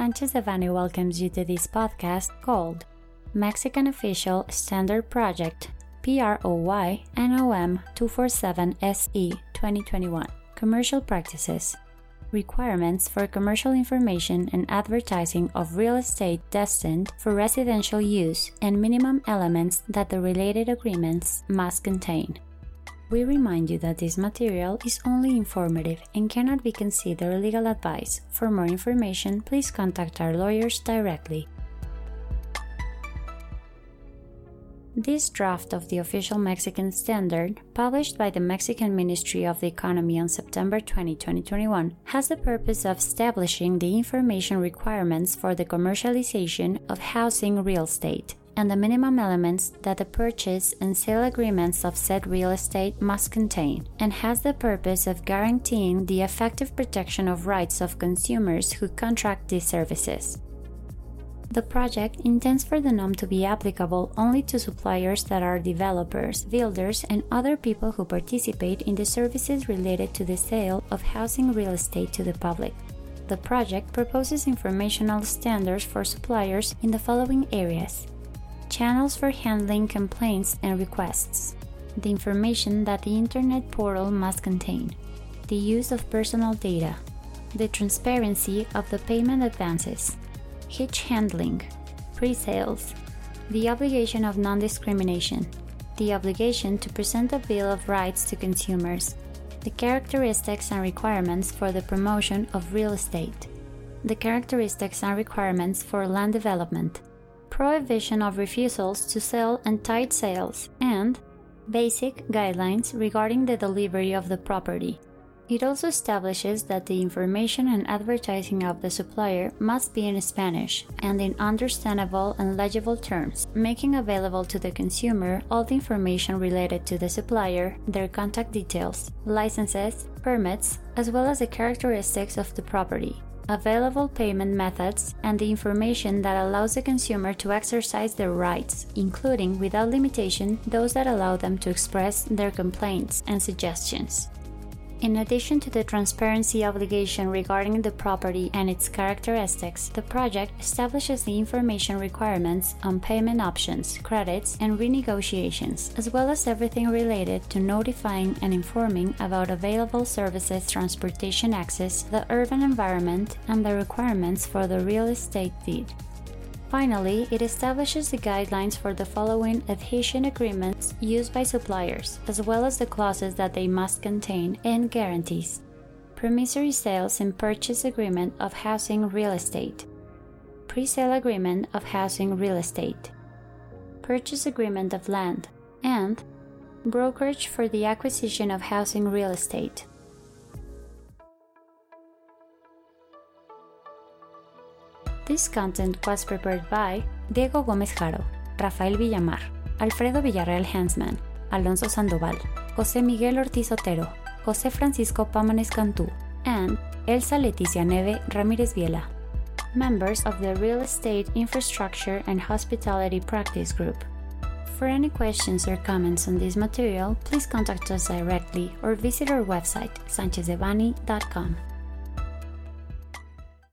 Sanchez Devanny welcomes you to this podcast called Mexican Official Standard Project PROY NOM 247 SE 2021 Commercial Practices Requirements for commercial information and advertising of real estate destined for residential use and minimum elements that the related agreements must contain. We remind you that this material is only informative and cannot be considered legal advice. For more information, please contact our lawyers directly. This draft of the official Mexican standard, published by the Mexican Ministry of the Economy on September 20, 2021, has the purpose of establishing the information requirements for the commercialization of housing real estate and the minimum elements that the purchase and sale agreements of said real estate must contain, and has the purpose of guaranteeing the effective protection of rights of consumers who contract these services. The project intends for the NOM to be applicable only to suppliers that are developers, builders, and other people who participate in the services related to the sale of housing real estate to the public. The project proposes informational standards for suppliers in the following areas channels for handling complaints and requests, the information that the Internet portal must contain, the use of personal data, the transparency of the payment advances, hitch handling, pre sales, the obligation of non discrimination, the obligation to present a Bill of Rights to consumers, the characteristics and requirements for the promotion of real estate, the characteristics and requirements for land development prohibition of refusals to sell and tied sales, and basic guidelines regarding the delivery of the property. It also establishes that the information and advertising of the supplier must be in Spanish and in understandable and legible terms, making available to the consumer all the information related to the supplier, their contact details, licenses, permits, as well as the characteristics of the property, available payment methods, and the information that allows the consumer to exercise their rights, including without limitation those that allow them to express their complaints and suggestions. In addition to the transparency obligation regarding the property and its characteristics, the project establishes the information requirements on payment options, credits, and renegotiations, as well as everything related to notifying and informing about available services, transportation access, the urban environment, and the requirements for the real estate deed. Finally, it establishes the guidelines for the following adhesion agreements used by suppliers, as well as the clauses that they must contain and guarantees. Promissory sales and purchase agreement of housing real estate. Pre-sale agreement of housing real estate. Purchase agreement of land and brokerage for the acquisition of housing real estate. This content was prepared by Diego Gómez Haro, Rafael Villamar, Alfredo Villarreal Hansman, Alonso Sandoval, José Miguel Ortiz Otero, José Francisco Pámanes Cantú, and Elsa Leticia Neve Ramírez Viela, members of the Real Estate Infrastructure and Hospitality Practice Group. For any questions or comments on this material, please contact us directly or visit our website, sanchezdevanny.com.